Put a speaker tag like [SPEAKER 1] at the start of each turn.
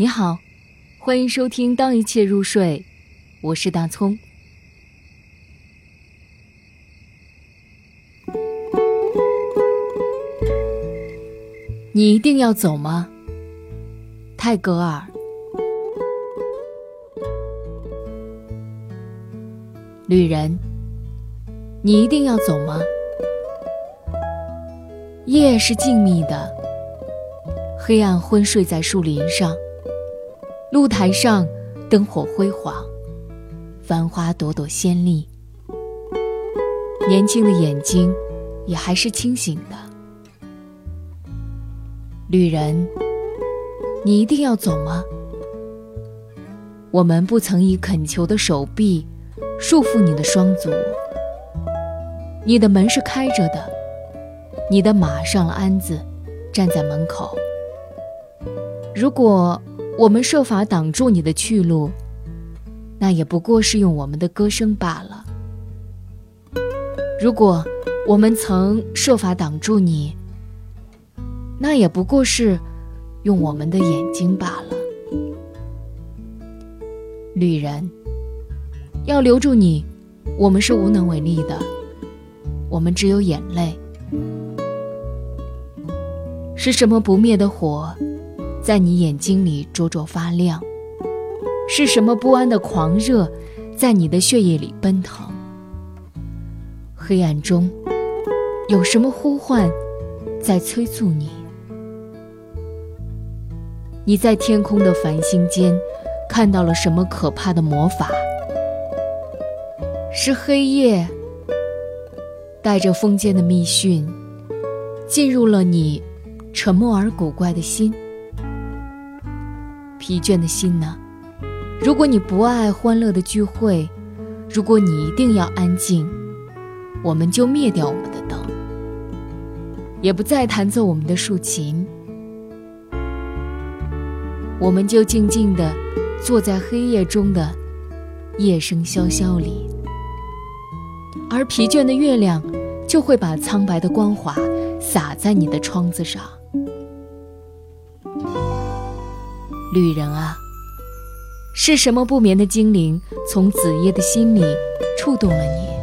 [SPEAKER 1] 你好，欢迎收听《当一切入睡》，我是大葱。你一定要走吗？泰戈尔。旅人，你一定要走吗？夜是静谧的，黑暗昏睡在树林上，露台上灯火辉煌，繁花朵朵鲜丽。年轻的眼睛也还是清醒的。旅人，你一定要走吗？我们不曾以恳求的手臂束缚你的双足，你的门是开着的。你的马上了鞍子，站在门口。如果我们设法挡住你的去路，那也不过是用我们的歌声罢了。如果我们曾设法挡住你，那也不过是用我们的眼睛罢了。旅人，要留住你，我们是无能为力的，我们只有眼泪。是什么不灭的火，在你眼睛里灼灼发亮？是什么不安的狂热，在你的血液里奔腾？黑暗中，有什么呼唤，在催促你？你在天空的繁星间，看到了什么可怕的魔法？是黑夜，带着封建的密讯，进入了你。沉默而古怪的心，疲倦的心呢？如果你不爱欢乐的聚会，如果你一定要安静，我们就灭掉我们的灯，也不再弹奏我们的竖琴，我们就静静地坐在黑夜中的夜声萧萧里，而疲倦的月亮就会把苍白的光华洒在你的窗子上。旅人啊，是什么不眠的精灵从子夜的心里触动了你？